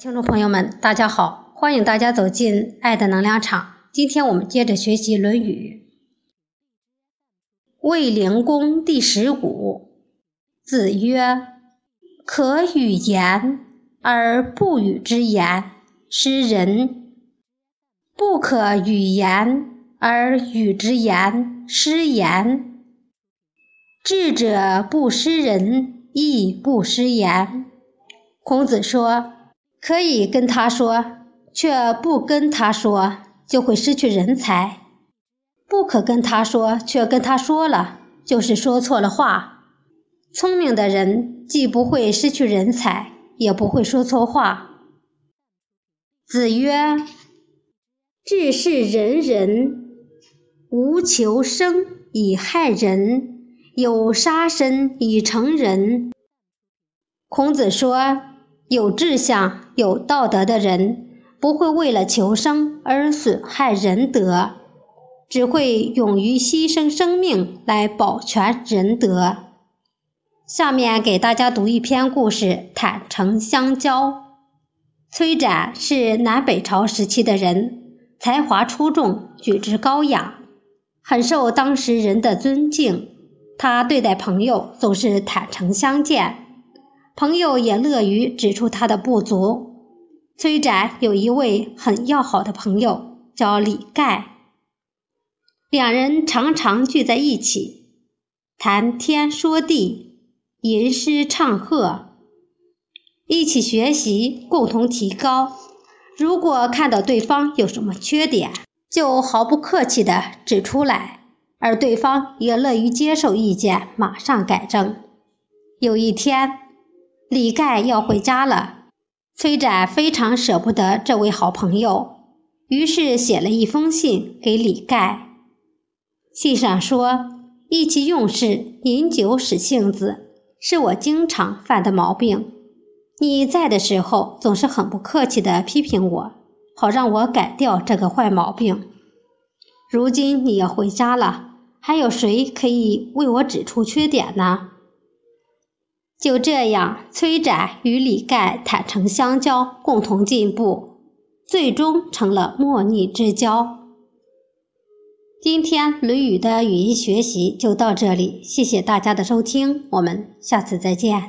听众朋友们，大家好，欢迎大家走进爱的能量场。今天我们接着学习《论语》。卫灵公第十五，子曰：“可与言而不与之言，失人；不可与言而与之言，失言。智者不失人，亦不失言。”孔子说。可以跟他说，却不跟他说，就会失去人才；不可跟他说，却跟他说了，就是说错了话。聪明的人既不会失去人才，也不会说错话。子曰：“治世仁人，无求生以害人，有杀身以成仁。”孔子说。有志向、有道德的人，不会为了求生而损害仁德，只会勇于牺牲生命来保全仁德。下面给大家读一篇故事：坦诚相交。崔展是南北朝时期的人，才华出众，举止高雅，很受当时人的尊敬。他对待朋友总是坦诚相见。朋友也乐于指出他的不足。崔展有一位很要好的朋友，叫李盖。两人常常聚在一起，谈天说地，吟诗唱和，一起学习，共同提高。如果看到对方有什么缺点，就毫不客气地指出来，而对方也乐于接受意见，马上改正。有一天。李盖要回家了，崔展非常舍不得这位好朋友，于是写了一封信给李盖。信上说：“意气用事、饮酒使性子，是我经常犯的毛病。你在的时候，总是很不客气地批评我，好让我改掉这个坏毛病。如今你要回家了，还有谁可以为我指出缺点呢？”就这样，崔展与李盖坦诚相交，共同进步，最终成了莫逆之交。今天《论语》的语音学习就到这里，谢谢大家的收听，我们下次再见。